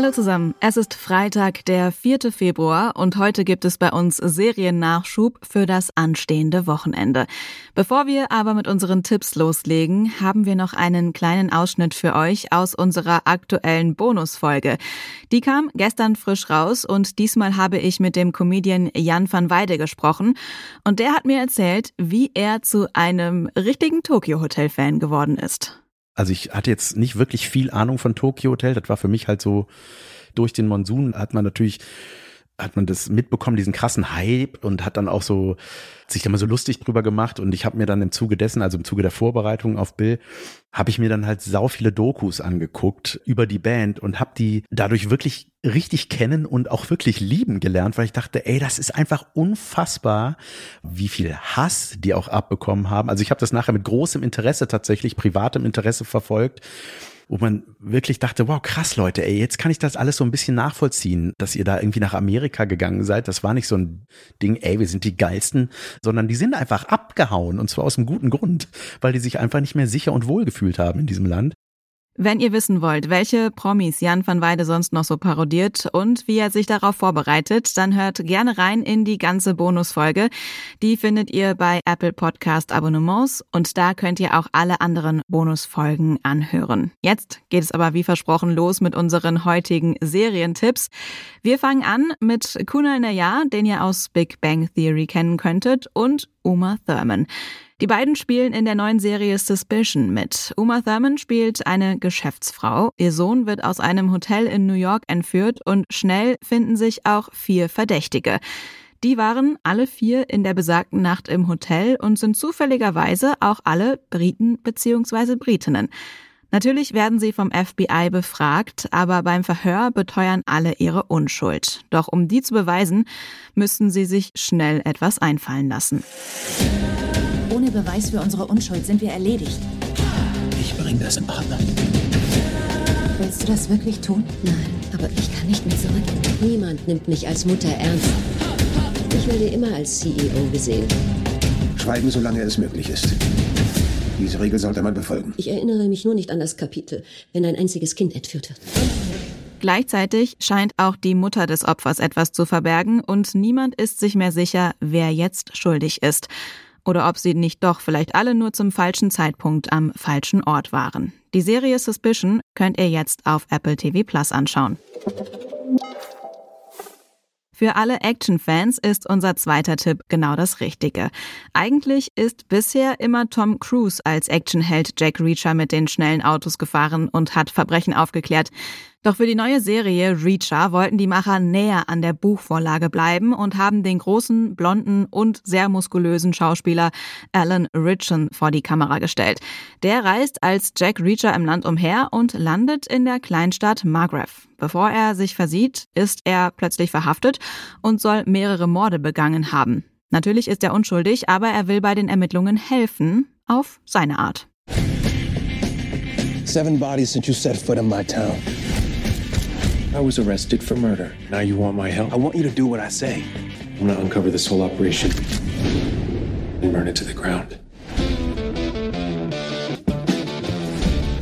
Hallo zusammen, es ist Freitag, der 4. Februar und heute gibt es bei uns Seriennachschub für das anstehende Wochenende. Bevor wir aber mit unseren Tipps loslegen, haben wir noch einen kleinen Ausschnitt für euch aus unserer aktuellen Bonusfolge. Die kam gestern frisch raus und diesmal habe ich mit dem Comedian Jan van Weide gesprochen und der hat mir erzählt, wie er zu einem richtigen Tokyo Hotel Fan geworden ist. Also ich hatte jetzt nicht wirklich viel Ahnung von Tokyo Hotel. Das war für mich halt so durch den Monsun hat man natürlich hat man das mitbekommen, diesen krassen Hype und hat dann auch so sich da mal so lustig drüber gemacht und ich habe mir dann im Zuge dessen, also im Zuge der Vorbereitung auf Bill, habe ich mir dann halt sau viele Dokus angeguckt über die Band und habe die dadurch wirklich richtig kennen und auch wirklich lieben gelernt, weil ich dachte, ey, das ist einfach unfassbar, wie viel Hass die auch abbekommen haben. Also ich habe das nachher mit großem Interesse tatsächlich, privatem Interesse verfolgt wo man wirklich dachte, wow, krass Leute, ey, jetzt kann ich das alles so ein bisschen nachvollziehen, dass ihr da irgendwie nach Amerika gegangen seid. Das war nicht so ein Ding, ey, wir sind die geilsten, sondern die sind einfach abgehauen und zwar aus einem guten Grund, weil die sich einfach nicht mehr sicher und wohl gefühlt haben in diesem Land. Wenn ihr wissen wollt, welche Promis Jan van Weide sonst noch so parodiert und wie er sich darauf vorbereitet, dann hört gerne rein in die ganze Bonusfolge. Die findet ihr bei Apple Podcast Abonnements und da könnt ihr auch alle anderen Bonusfolgen anhören. Jetzt geht es aber wie versprochen los mit unseren heutigen Serientipps. Wir fangen an mit Kunal Nayar, den ihr aus Big Bang Theory kennen könntet, und Uma Thurman. Die beiden spielen in der neuen Serie Suspicion mit. Uma Thurman spielt eine Geschäftsfrau. Ihr Sohn wird aus einem Hotel in New York entführt und schnell finden sich auch vier Verdächtige. Die waren alle vier in der besagten Nacht im Hotel und sind zufälligerweise auch alle Briten bzw. Britinnen. Natürlich werden sie vom FBI befragt, aber beim Verhör beteuern alle ihre Unschuld. Doch um die zu beweisen, müssten sie sich schnell etwas einfallen lassen. Beweis für unsere Unschuld sind wir erledigt. Ich bringe das in Ordnung. Willst du das wirklich tun? Nein, aber ich kann nicht mehr zurück. Niemand nimmt mich als Mutter ernst. Ich werde immer als CEO gesehen. Schweigen, solange es möglich ist. Diese Regel sollte man befolgen. Ich erinnere mich nur nicht an das Kapitel, wenn ein einziges Kind entführt wird. Gleichzeitig scheint auch die Mutter des Opfers etwas zu verbergen und niemand ist sich mehr sicher, wer jetzt schuldig ist oder ob sie nicht doch vielleicht alle nur zum falschen Zeitpunkt am falschen Ort waren. Die Serie Suspicion könnt ihr jetzt auf Apple TV Plus anschauen. Für alle Action-Fans ist unser zweiter Tipp genau das Richtige. Eigentlich ist bisher immer Tom Cruise als Actionheld Jack Reacher mit den schnellen Autos gefahren und hat Verbrechen aufgeklärt. Doch für die neue Serie Reacher wollten die Macher näher an der Buchvorlage bleiben und haben den großen, blonden und sehr muskulösen Schauspieler Alan Ritchson vor die Kamera gestellt. Der reist als Jack Reacher im Land umher und landet in der Kleinstadt Margrave. Bevor er sich versieht, ist er plötzlich verhaftet und soll mehrere Morde begangen haben. Natürlich ist er unschuldig, aber er will bei den Ermittlungen helfen, auf seine Art. Seven bodies since you set foot in my town. I was arrested for murder. Now you want my help? I want you to do what I say. I'm gonna uncover this whole operation and burn it to the ground.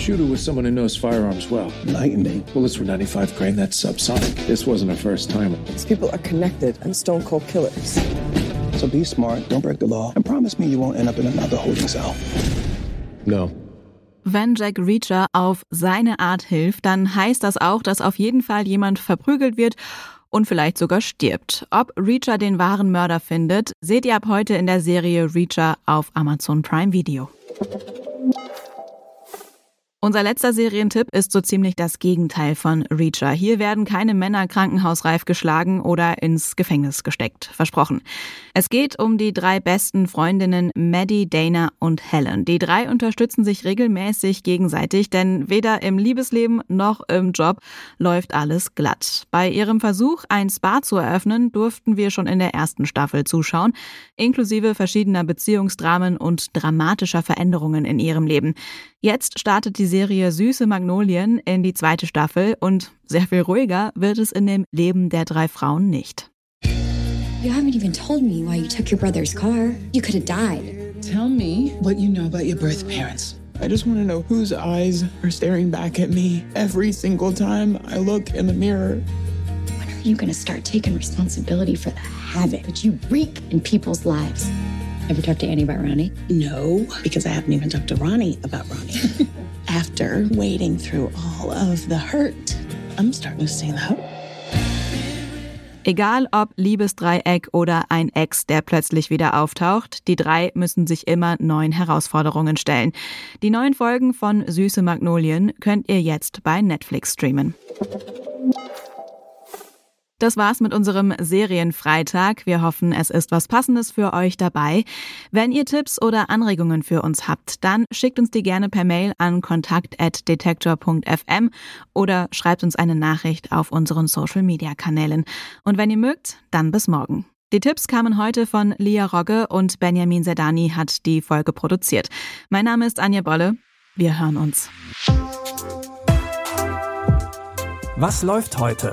Shooter was someone who knows firearms well. Lightning. Bullets were 95 grain, that's subsonic. This wasn't a first timer. These people are connected and stone cold killers. So be smart, don't break the law, and promise me you won't end up in another holding cell. No. Wenn Jack Reacher auf seine Art hilft, dann heißt das auch, dass auf jeden Fall jemand verprügelt wird und vielleicht sogar stirbt. Ob Reacher den wahren Mörder findet, seht ihr ab heute in der Serie Reacher auf Amazon Prime Video. Unser letzter Serientipp ist so ziemlich das Gegenteil von Reacher. Hier werden keine Männer krankenhausreif geschlagen oder ins Gefängnis gesteckt. Versprochen. Es geht um die drei besten Freundinnen Maddie, Dana und Helen. Die drei unterstützen sich regelmäßig gegenseitig, denn weder im Liebesleben noch im Job läuft alles glatt. Bei ihrem Versuch, ein Spa zu eröffnen, durften wir schon in der ersten Staffel zuschauen, inklusive verschiedener Beziehungsdramen und dramatischer Veränderungen in ihrem Leben. Jetzt startet die Serie Süße Magnolien in die zweite Staffel und sehr viel ruhiger wird es in dem Leben der drei Frauen nicht. You haven't even told me why you took your brother's car. You could have died. Tell me what you know about your birth parents. I just want to know whose eyes are staring back at me every single time I look in the mirror. When are you going to start taking responsibility for the havoc that you wreak in people's lives? Ever talk to Annie about Ronnie? No, because I haven't even talked to Ronnie about Ronnie. After wading through all of the hurt, I'm starting to see that. Egal ob Liebesdreieck oder ein Ex, der plötzlich wieder auftaucht, die drei müssen sich immer neuen Herausforderungen stellen. Die neuen Folgen von Süße Magnolien könnt ihr jetzt bei Netflix streamen. Das war's mit unserem Serienfreitag. Wir hoffen, es ist was Passendes für euch dabei. Wenn ihr Tipps oder Anregungen für uns habt, dann schickt uns die gerne per Mail an kontakt.detektor.fm oder schreibt uns eine Nachricht auf unseren Social Media Kanälen. Und wenn ihr mögt, dann bis morgen. Die Tipps kamen heute von Lia Rogge und Benjamin Sedani hat die Folge produziert. Mein Name ist Anja Bolle. Wir hören uns. Was läuft heute?